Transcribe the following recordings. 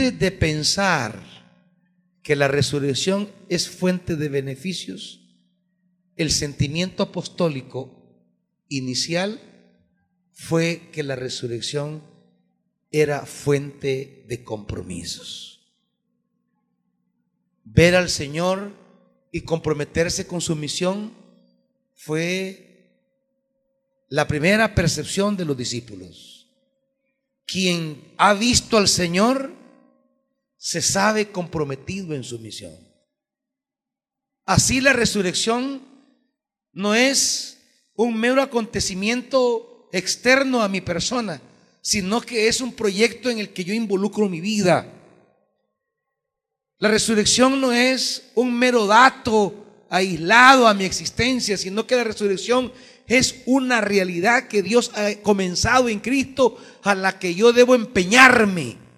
de pensar que la resurrección es fuente de beneficios, el sentimiento apostólico inicial fue que la resurrección era fuente de compromisos. Ver al Señor y comprometerse con su misión fue la primera percepción de los discípulos. Quien ha visto al Señor se sabe comprometido en su misión. Así la resurrección no es un mero acontecimiento externo a mi persona, sino que es un proyecto en el que yo involucro mi vida. La resurrección no es un mero dato aislado a mi existencia, sino que la resurrección es una realidad que Dios ha comenzado en Cristo a la que yo debo empeñarme.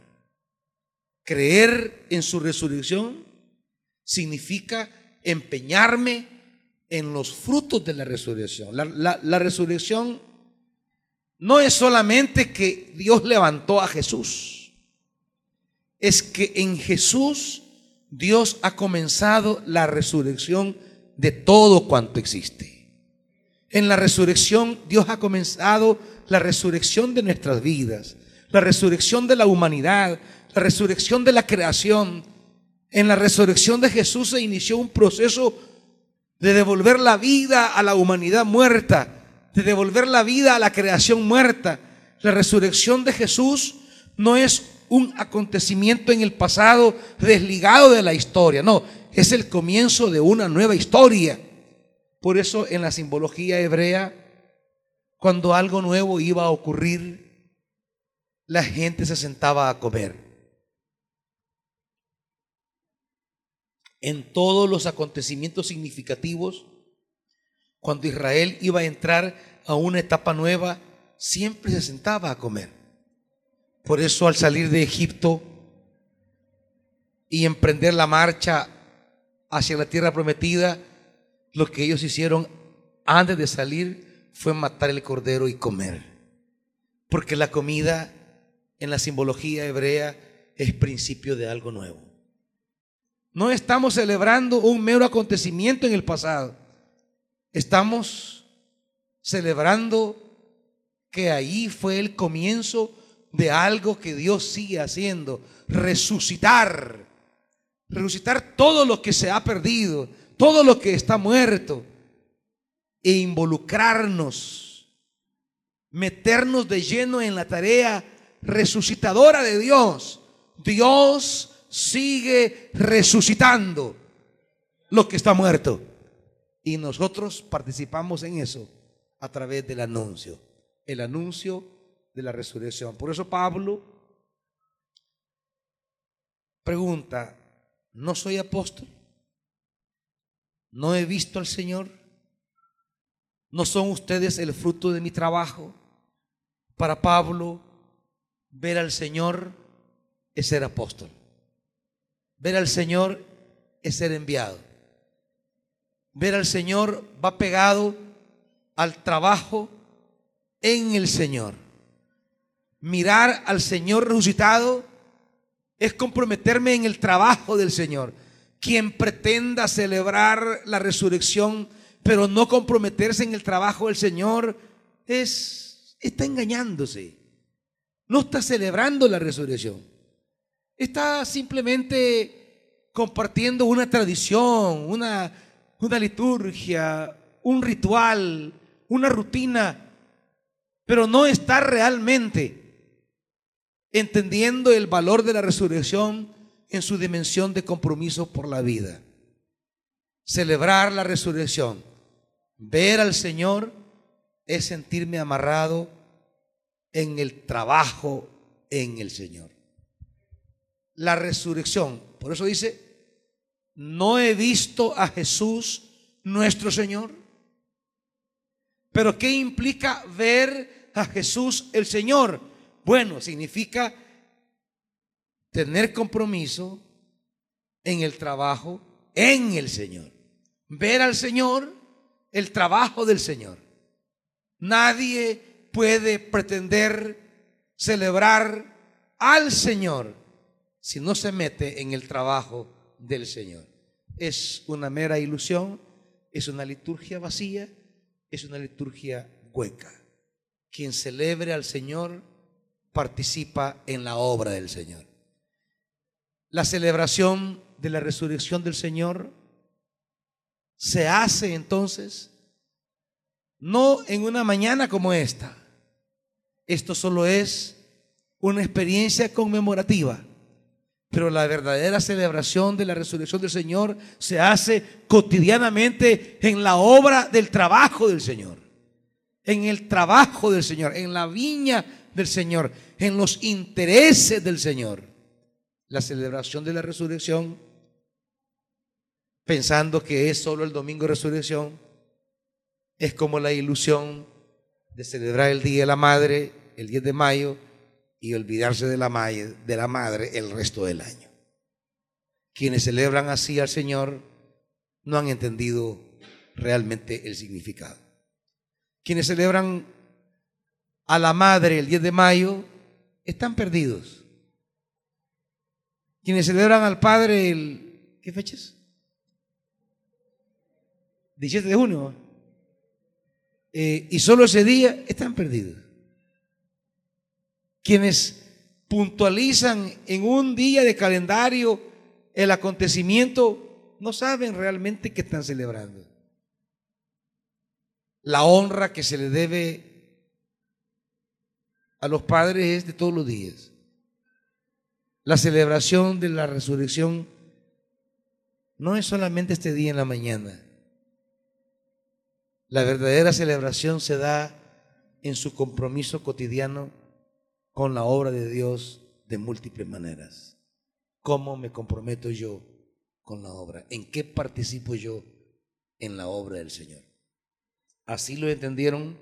Creer en su resurrección significa empeñarme en los frutos de la resurrección. La, resurrección no es solamente que Dios levantó a Jesús, es que en Jesús Dios ha comenzado la resurrección de todo cuanto existe. En la resurrección Dios ha comenzado la resurrección de nuestras vidas, la resurrección de la humanidad, la resurrección de la creación. En la resurrección de Jesús se inició un proceso de devolver la vida a la humanidad muerta, de devolver la vida a la creación muerta. La resurrección de Jesús no es un acontecimiento en el pasado desligado de la historia, no, es el comienzo de una nueva historia. Por eso en la simbología hebrea, cuando algo nuevo iba a ocurrir, la gente se sentaba a comer. En todos los acontecimientos significativos, cuando Israel iba a entrar a una etapa nueva, siempre se sentaba a comer. Por eso al salir de Egipto y emprender la marcha hacia la tierra prometida, lo que ellos hicieron antes de salir fue matar el cordero y comer. Porque la comida en la simbología hebrea es principio de algo nuevo. No estamos celebrando un mero acontecimiento en el pasado. Estamos celebrando que ahí fue el comienzo de algo que Dios sigue haciendo. Resucitar. Resucitar todo lo que se ha perdido, todo lo que está muerto. E involucrarnos. Meternos de lleno en la tarea resucitadora de Dios. Dios sigue resucitando lo que está muerto. Y nosotros participamos en eso a través del anuncio, el anuncio de la resurrección. Por eso Pablo pregunta, ¿no soy apóstol? ¿No he visto al Señor? ¿No son ustedes el fruto de mi trabajo? Para Pablo, ver al Señor es ser apóstol. Ver al Señor es ser enviado. Ver al Señor va pegado al trabajo en el Señor. Mirar al Señor resucitado es comprometerme en el trabajo del Señor. Quien pretenda celebrar la resurrección, pero no comprometerse en el trabajo del Señor, es está engañándose. No está celebrando la resurrección. Está simplemente compartiendo una tradición, una, liturgia, un ritual, una rutina, pero no está realmente entendiendo el valor de la resurrección en su dimensión de compromiso por la vida. Celebrar la resurrección, ver al Señor, es sentirme amarrado en el trabajo en el Señor la resurrección. Por eso dice, no he visto a Jesús nuestro Señor. Pero ¿qué implica ver a Jesús el Señor? Bueno, significa tener compromiso en el trabajo en el Señor. Ver al Señor, el trabajo del Señor. Nadie puede pretender celebrar al Señor si no se mete en el trabajo del Señor. Es una mera ilusión, es una liturgia vacía, es una liturgia hueca. Quien celebre al Señor participa en la obra del Señor. La celebración de la resurrección del Señor se hace entonces no en una mañana como esta. Esto solo es una experiencia conmemorativa. Pero la verdadera celebración de la resurrección del Señor se hace cotidianamente en la obra del trabajo del Señor. En el trabajo del Señor, en la viña del Señor, en los intereses del Señor. La celebración de la resurrección, pensando que es solo el domingo de resurrección, es como la ilusión de celebrar el Día de la Madre, el 10 de mayo, y olvidarse de la, madre, de la madre el resto del año. Quienes celebran así al Señor no han entendido realmente el significado. Quienes celebran a la madre el 10 de mayo están perdidos. Quienes celebran al padre el... ¿Qué fechas? 17 de junio. Eh, y solo ese día están perdidos quienes puntualizan en un día de calendario el acontecimiento, no saben realmente qué están celebrando. La honra que se le debe a los padres es de todos los días. La celebración de la resurrección no es solamente este día en la mañana. La verdadera celebración se da en su compromiso cotidiano con la obra de Dios de múltiples maneras. ¿Cómo me comprometo yo con la obra? ¿En qué participo yo en la obra del Señor? Así lo entendieron.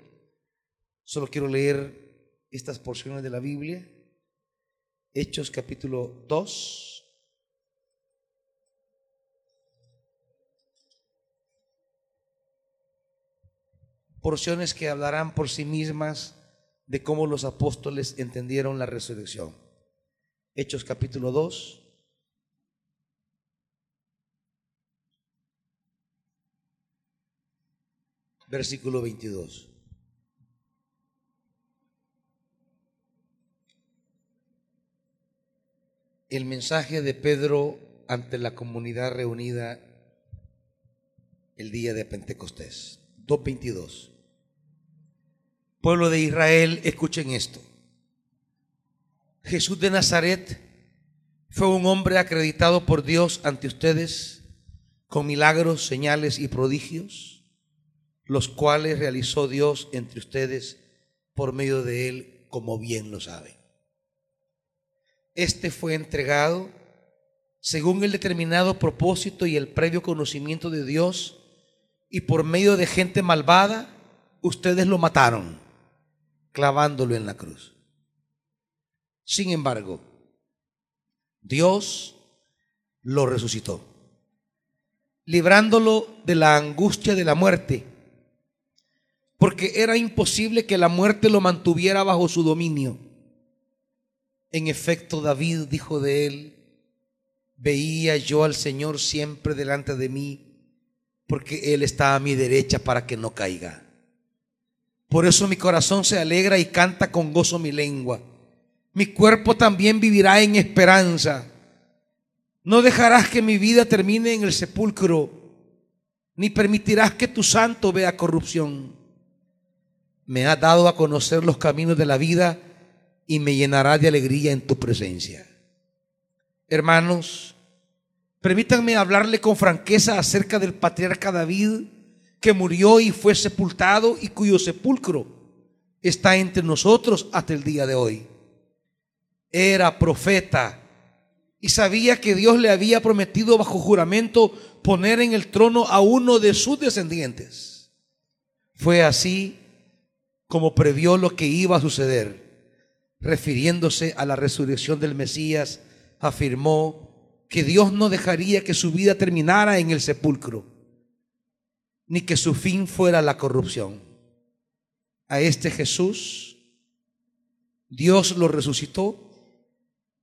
Solo quiero leer estas porciones de la Biblia. Hechos capítulo 2. Porciones que hablarán por sí mismas de cómo los apóstoles entendieron la resurrección. Hechos capítulo 2. Versículo 22. El mensaje de Pedro ante la comunidad reunida el día de Pentecostés. 2.22. Pueblo de Israel, escuchen esto. Jesús de Nazaret fue un hombre acreditado por Dios ante ustedes con milagros, señales y prodigios, los cuales realizó Dios entre ustedes por medio de él, como bien lo saben. Este fue entregado según el determinado propósito y el previo conocimiento de Dios, y por medio de gente malvada, ustedes lo mataron clavándolo en la cruz. Sin embargo, Dios lo resucitó, librándolo de la angustia de la muerte, porque era imposible que la muerte lo mantuviera bajo su dominio. En efecto, David dijo de él, veía yo al Señor siempre delante de mí, porque Él está a mi derecha para que no caiga. Por eso mi corazón se alegra y canta con gozo mi lengua. Mi cuerpo también vivirá en esperanza. No dejarás que mi vida termine en el sepulcro, ni permitirás que tu santo vea corrupción. Me has dado a conocer los caminos de la vida y me llenará de alegría en tu presencia. Hermanos, permítanme hablarle con franqueza acerca del patriarca David que murió y fue sepultado y cuyo sepulcro está entre nosotros hasta el día de hoy. Era profeta y sabía que Dios le había prometido bajo juramento poner en el trono a uno de sus descendientes. Fue así como previó lo que iba a suceder. Refiriéndose a la resurrección del Mesías, afirmó que Dios no dejaría que su vida terminara en el sepulcro ni que su fin fuera la corrupción. A este Jesús Dios lo resucitó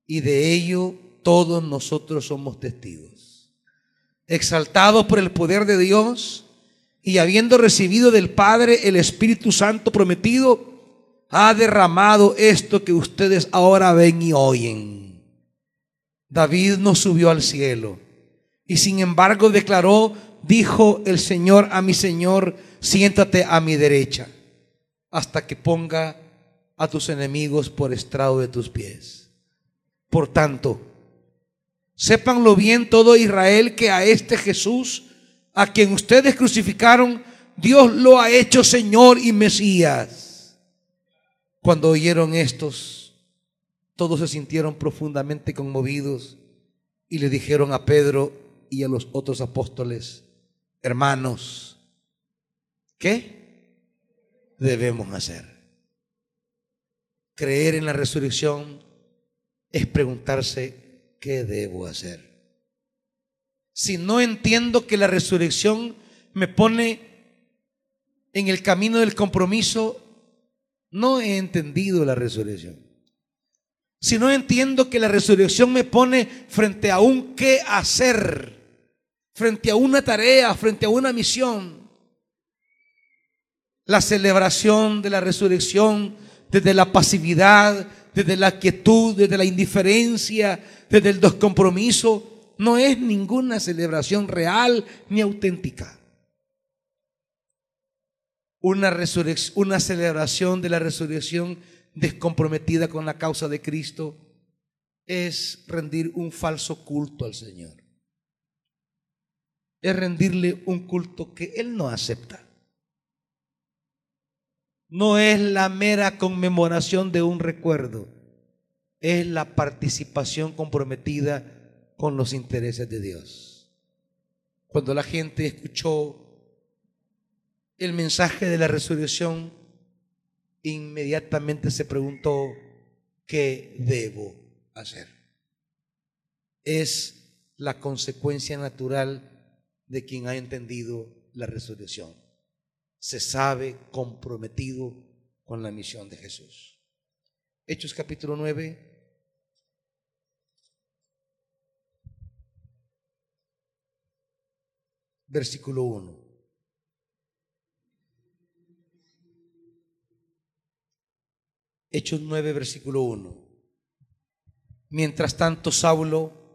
y de ello todos nosotros somos testigos. Exaltados por el poder de Dios y habiendo recibido del Padre el Espíritu Santo prometido, ha derramado esto que ustedes ahora ven y oyen. David no subió al cielo y sin embargo declaró, dijo el Señor a mi Señor, siéntate a mi derecha hasta que ponga a tus enemigos por estrado de tus pies. Por tanto, sépanlo bien todo Israel que a este Jesús, a quien ustedes crucificaron, Dios lo ha hecho Señor y Mesías. Cuando oyeron estos, todos se sintieron profundamente conmovidos y le dijeron a Pedro y a los otros apóstoles, hermanos, ¿qué debemos hacer? Creer en la resurrección es preguntarse, ¿qué debo hacer? Si no entiendo que la resurrección me pone en el camino del compromiso, no he entendido la resurrección. Si no entiendo que la resurrección me pone frente a un qué hacer, frente a una tarea, frente a una misión, la celebración de la resurrección desde la pasividad, desde la quietud, desde la indiferencia, desde el descompromiso, no es ninguna celebración real ni auténtica. Una, una celebración de la resurrección descomprometida con la causa de Cristo es rendir un falso culto al Señor. Es rendirle un culto que Él no acepta no es la mera conmemoración de un recuerdo, es la participación comprometida con los intereses de Dios. Cuando la gente escuchó el mensaje de la resurrección, inmediatamente se preguntó, ¿qué debo hacer? Es la consecuencia natural de quien ha entendido la resurrección se sabe comprometido con la misión de Jesús. Hechos capítulo 9. Versículo 1. Hechos 9, versículo 1. Mientras tanto, Saulo,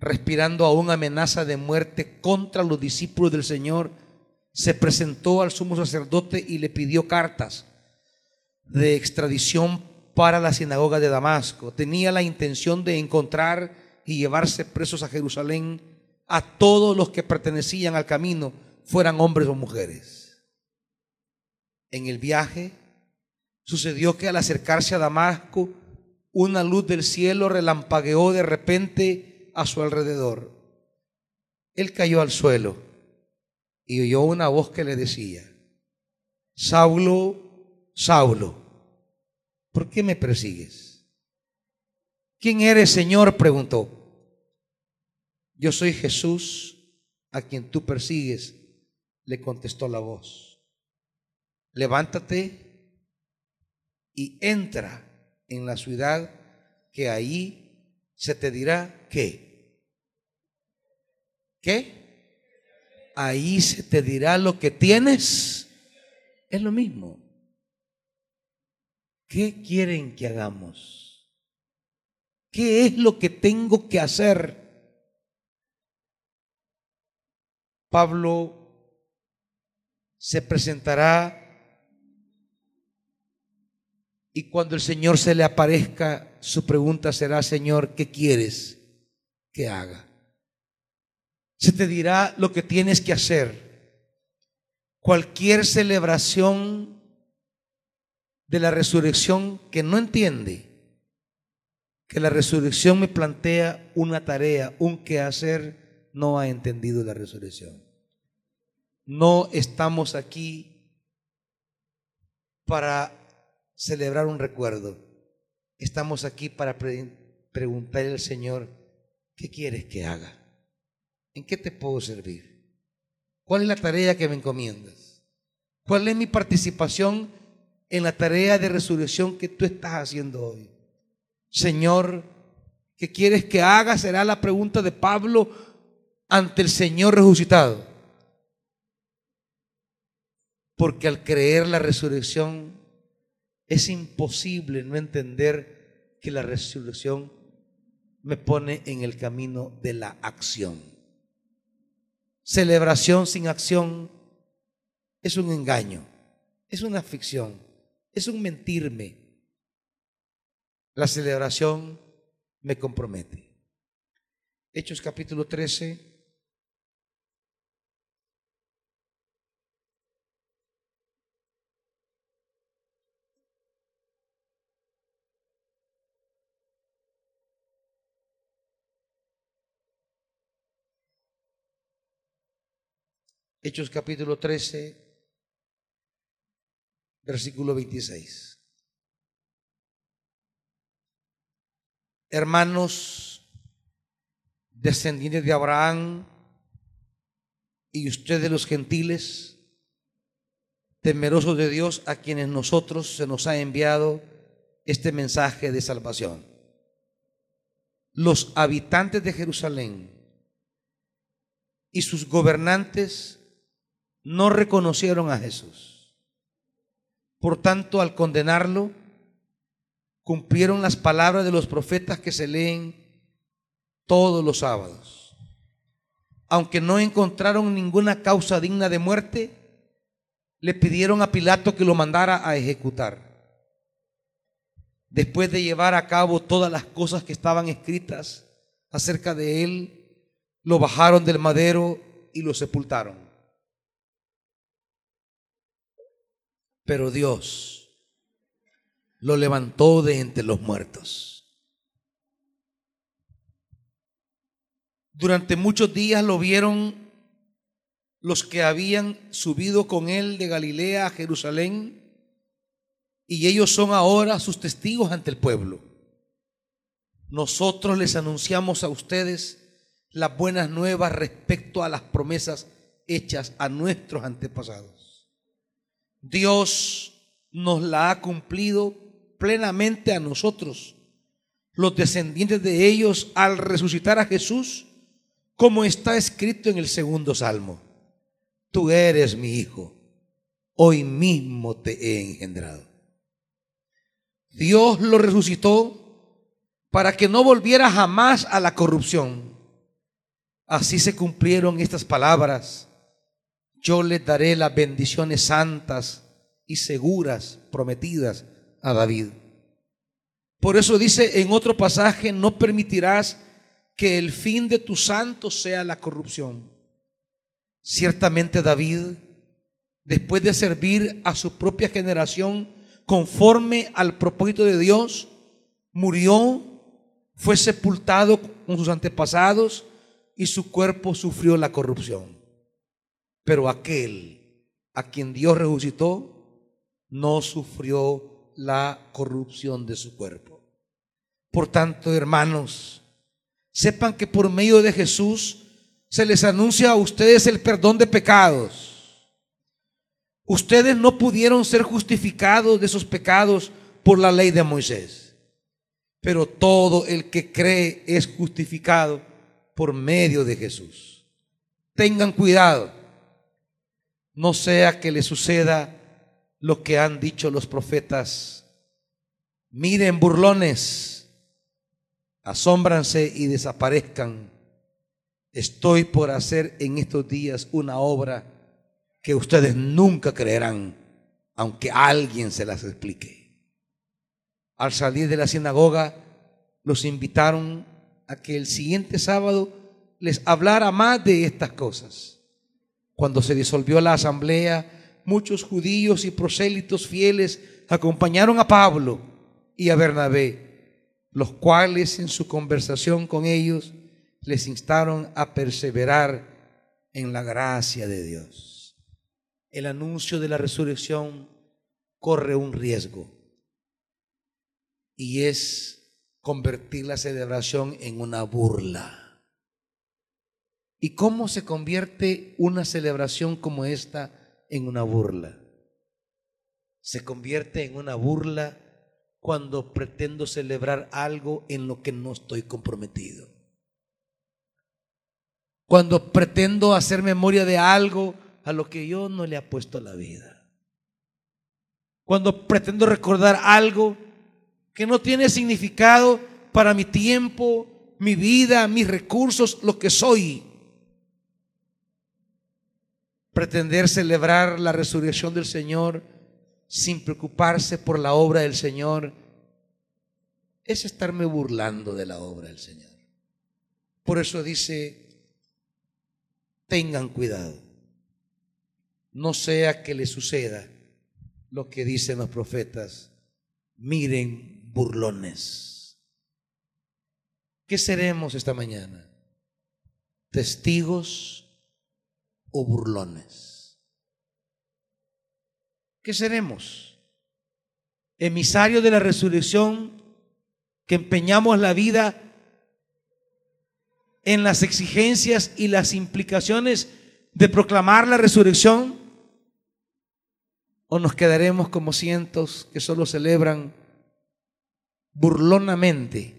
respirando aún amenaza de muerte contra los discípulos del Señor, se presentó al sumo sacerdote y le pidió cartas de extradición para la sinagoga de Damasco. Tenía la intención de encontrar y llevarse presos a Jerusalén a todos los que pertenecían al camino, fueran hombres o mujeres. En el viaje sucedió que al acercarse a Damasco, una luz del cielo relampagueó de repente a su alrededor. Él cayó al suelo y oyó una voz que le decía, Saulo, Saulo, ¿por qué me persigues? ¿Quién eres, Señor? preguntó. Yo soy Jesús a quien tú persigues, le contestó la voz. Levántate y entra en la ciudad que ahí se te dirá qué. ¿Qué? ahí se te dirá lo que tienes. Es lo mismo. ¿Qué quieren que hagamos? ¿Qué es lo que tengo que hacer? Pablo se presentará y cuando el Señor se le aparezca, su pregunta será, Señor, ¿qué quieres que haga? se te dirá lo que tienes que hacer. Cualquier celebración de la resurrección que no entiende que la resurrección me plantea una tarea, un quehacer, no ha entendido la resurrección. No estamos aquí para celebrar un recuerdo. Estamos aquí para preguntarle al Señor, ¿qué quieres que haga? ¿En qué te puedo servir? ¿Cuál es la tarea que me encomiendas? ¿Cuál es mi participación en la tarea de resurrección que tú estás haciendo hoy? Señor, ¿Qué quieres que haga? Será la pregunta de Pablo ante el Señor resucitado. Porque al creer la resurrección es imposible no entender que la resurrección me pone en el camino de la acción. Celebración sin acción es un engaño, es una ficción, es un mentirme. La celebración me compromete. Hechos capítulo 13. Hechos capítulo 13, versículo 26. Hermanos, descendientes de Abraham y ustedes los gentiles, temerosos de Dios a quienes nosotros se nos ha enviado este mensaje de salvación. Los habitantes de Jerusalén y sus gobernantes no reconocieron a Jesús. Por tanto, al condenarlo, cumplieron las palabras de los profetas que se leen todos los sábados. Aunque no encontraron ninguna causa digna de muerte, le pidieron a Pilato que lo mandara a ejecutar. Después de llevar a cabo todas las cosas que estaban escritas acerca de él, lo bajaron del madero y lo sepultaron. Pero Dios lo levantó de entre los muertos. Durante muchos días lo vieron los que habían subido con él de Galilea a Jerusalén y ellos son ahora sus testigos ante el pueblo. Nosotros les anunciamos a ustedes las buenas nuevas respecto a las promesas hechas a nuestros antepasados. Dios nos la ha cumplido plenamente a nosotros, los descendientes de ellos, al resucitar a Jesús, como está escrito en el segundo salmo. Tú eres mi hijo, hoy mismo te he engendrado. Dios lo resucitó para que no volviera jamás a la corrupción. Así se cumplieron estas palabras yo le daré las bendiciones santas y seguras prometidas a David. Por eso dice en otro pasaje, no permitirás que el fin de tus santos sea la corrupción. Ciertamente David, después de servir a su propia generación conforme al propósito de Dios, murió, fue sepultado con sus antepasados y su cuerpo sufrió la corrupción. Pero aquel a quien Dios resucitó no sufrió la corrupción de su cuerpo. Por tanto, hermanos, sepan que por medio de Jesús se les anuncia a ustedes el perdón de pecados. Ustedes no pudieron ser justificados de esos pecados por la ley de Moisés, pero todo el que cree es justificado por medio de Jesús. Tengan cuidado no sea que le suceda lo que han dicho los profetas. Miren, burlones, asómbranse y desaparezcan. Estoy por hacer en estos días una obra que ustedes nunca creerán, aunque alguien se las explique. Al salir de la sinagoga, los invitaron a que el siguiente sábado les hablara más de estas cosas. Cuando se disolvió la asamblea, muchos judíos y prosélitos fieles acompañaron a Pablo y a Bernabé, los cuales en su conversación con ellos les instaron a perseverar en la gracia de Dios. El anuncio de la resurrección corre un riesgo y es convertir la celebración en una burla. ¿Y cómo se convierte una celebración como esta en una burla? Se convierte en una burla cuando pretendo celebrar algo en lo que no estoy comprometido. Cuando pretendo hacer memoria de algo a lo que yo no le he puesto la vida. Cuando pretendo recordar algo que no tiene significado para mi tiempo, mi vida, mis recursos, lo que soy. Pretender celebrar la resurrección del Señor sin preocuparse por la obra del Señor es estarme burlando de la obra del Señor. Por eso dice, tengan cuidado, no sea que le suceda lo que dicen los profetas, miren burlones. ¿Qué seremos esta mañana? ¿Testigos o burlones? ¿Qué seremos? ¿Emisarios de la resurrección que empeñamos la vida en las exigencias y las implicaciones de proclamar la resurrección? ¿O nos quedaremos como cientos que solo celebran burlonamente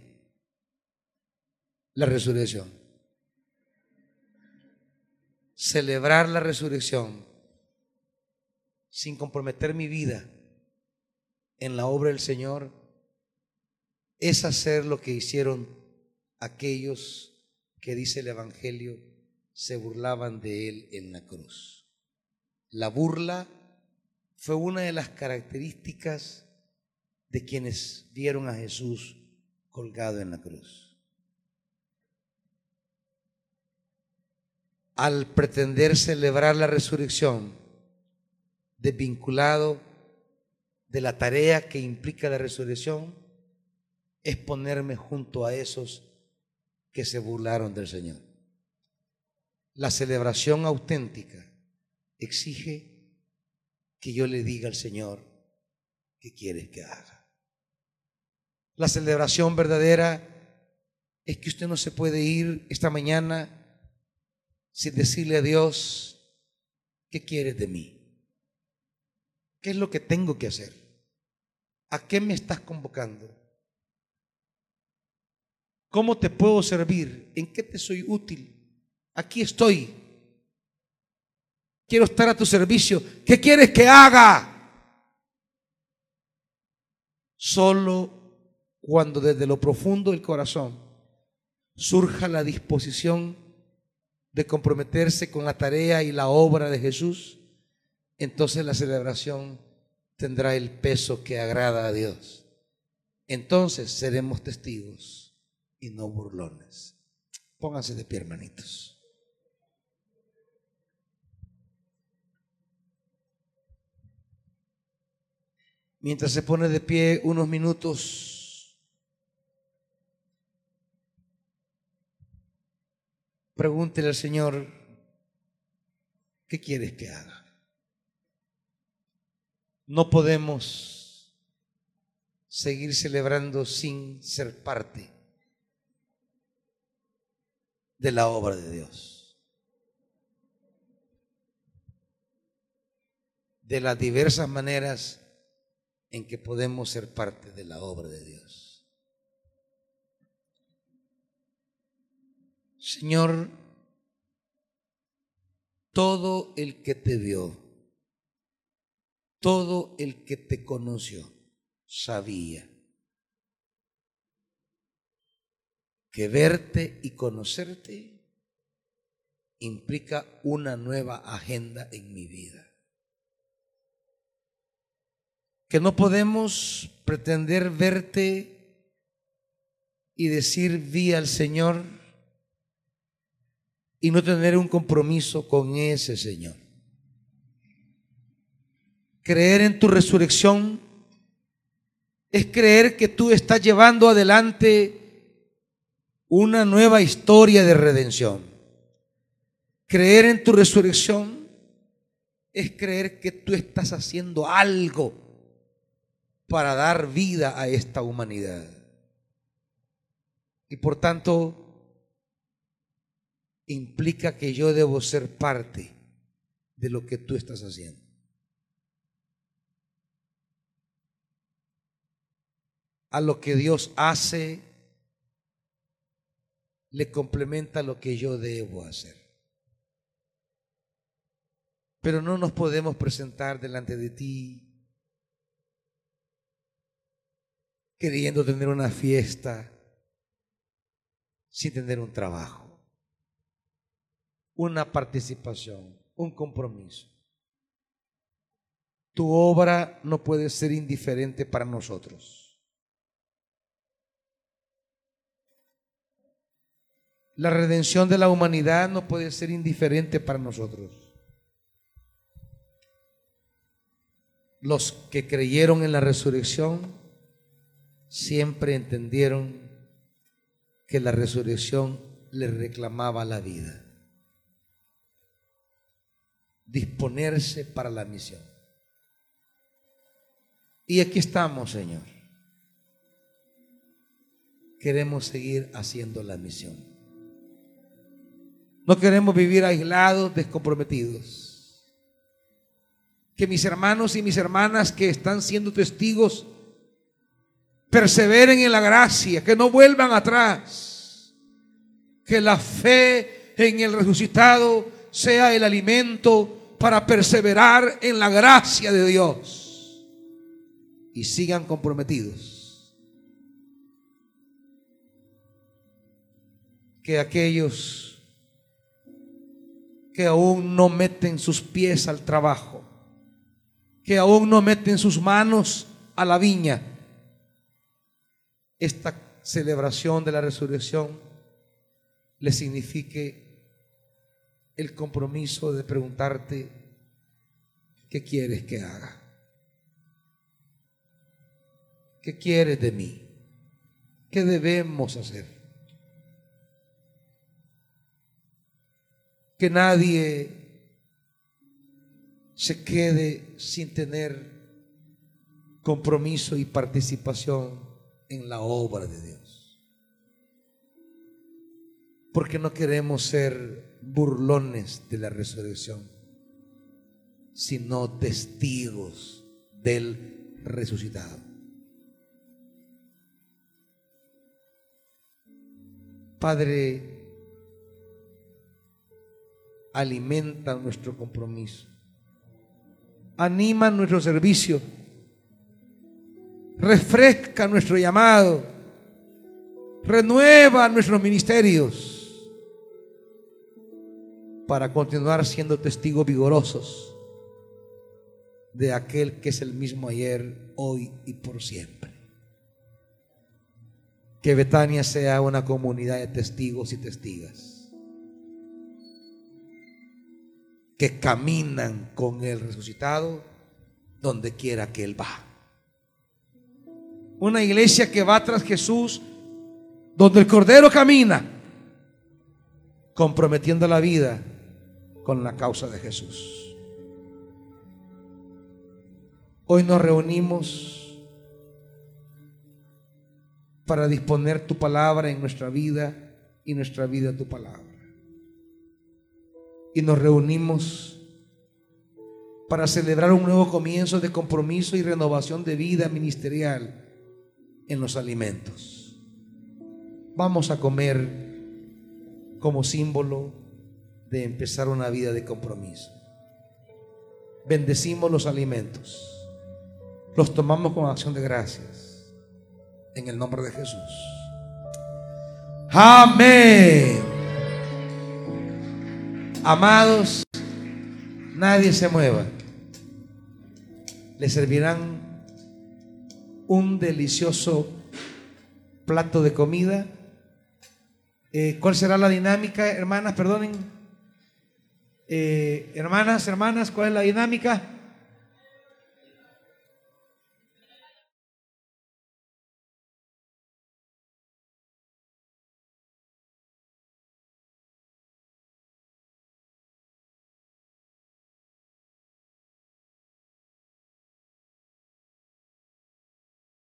la resurrección? Celebrar la resurrección sin comprometer mi vida en la obra del Señor es hacer lo que hicieron aquellos que dice el Evangelio se burlaban de él en la cruz. La burla fue una de las características de quienes vieron a Jesús colgado en la cruz. Al pretender celebrar la resurrección, desvinculado de la tarea que implica la resurrección, es ponerme junto a esos que se burlaron del Señor. La celebración auténtica exige que yo le diga al Señor qué quieres que haga. La celebración verdadera es que usted no se puede ir esta mañana sin decirle a Dios, ¿qué quieres de mí? ¿Qué es lo que tengo que hacer? ¿A qué me estás convocando? ¿Cómo te puedo servir? ¿En qué te soy útil? Aquí estoy. Quiero estar a tu servicio. ¿Qué quieres que haga? Solo cuando desde lo profundo del corazón surja la disposición de comprometerse con la tarea y la obra de Jesús, entonces la celebración tendrá el peso que agrada a Dios. Entonces seremos testigos y no burlones. Pónganse de pie, hermanitos. Mientras se pone de pie unos minutos, pregúntele al Señor, ¿qué quieres que haga? No podemos seguir celebrando sin ser parte de la obra de Dios. De las diversas maneras en que podemos ser parte de la obra de Dios. Señor, todo el que te vio, todo el que te conoció, sabía que verte y conocerte implica una nueva agenda en mi vida. Que no podemos pretender verte y decir vi al Señor y no tener un compromiso con ese Señor. Creer en tu resurrección es creer que tú estás llevando adelante una nueva historia de redención. Creer en tu resurrección es creer que tú estás haciendo algo para dar vida a esta humanidad. Y por tanto, implica que yo debo ser parte de lo que tú estás haciendo. a lo que Dios hace, le complementa lo que yo debo hacer. Pero no nos podemos presentar delante de ti queriendo tener una fiesta sin tener un trabajo, una participación, un compromiso. Tu obra no puede ser indiferente para nosotros. La redención de la humanidad no puede ser indiferente para nosotros. Los que creyeron en la resurrección siempre entendieron que la resurrección les reclamaba la vida. Disponerse para la misión. Y aquí estamos, Señor. Queremos seguir haciendo la misión. No queremos vivir aislados, descomprometidos. Que mis hermanos y mis hermanas que están siendo testigos perseveren en la gracia, que no vuelvan atrás, que la fe en el resucitado sea el alimento para perseverar en la gracia de Dios y sigan comprometidos. Que aquellos que aún no meten sus pies al trabajo, que aún no meten sus manos a la viña, esta celebración de la resurrección le signifique el compromiso de preguntarte, ¿qué quieres que haga? ¿Qué quieres de mí? ¿Qué debemos hacer? Que nadie se quede sin tener compromiso y participación en la obra de Dios. Porque no queremos ser burlones de la resurrección, sino testigos del resucitado. Padre, alimenta nuestro compromiso, anima nuestro servicio refresca nuestro llamado, renueva nuestros ministerios para continuar siendo testigos vigorosos de aquel que es el mismo ayer, hoy y por siempre. Que Betania sea una comunidad de testigos y testigas que caminan con el resucitado donde quiera que Él va. Una iglesia que va tras Jesús, donde el Cordero camina, comprometiendo la vida con la causa de Jesús. Hoy nos reunimos para disponer tu palabra en nuestra vida y nuestra vida tu palabra. Y nos reunimos para celebrar un nuevo comienzo de compromiso y renovación de vida ministerial en los alimentos. Vamos a comer como símbolo de empezar una vida de compromiso. Bendecimos los alimentos. Los tomamos con acción de gracias. En el nombre de Jesús. Amén. Amados, nadie se mueva. Le servirán un delicioso plato de comida. Eh, ¿Cuál será la dinámica, hermanas? Perdonen. Eh, hermanas, hermanas, ¿cuál es la dinámica?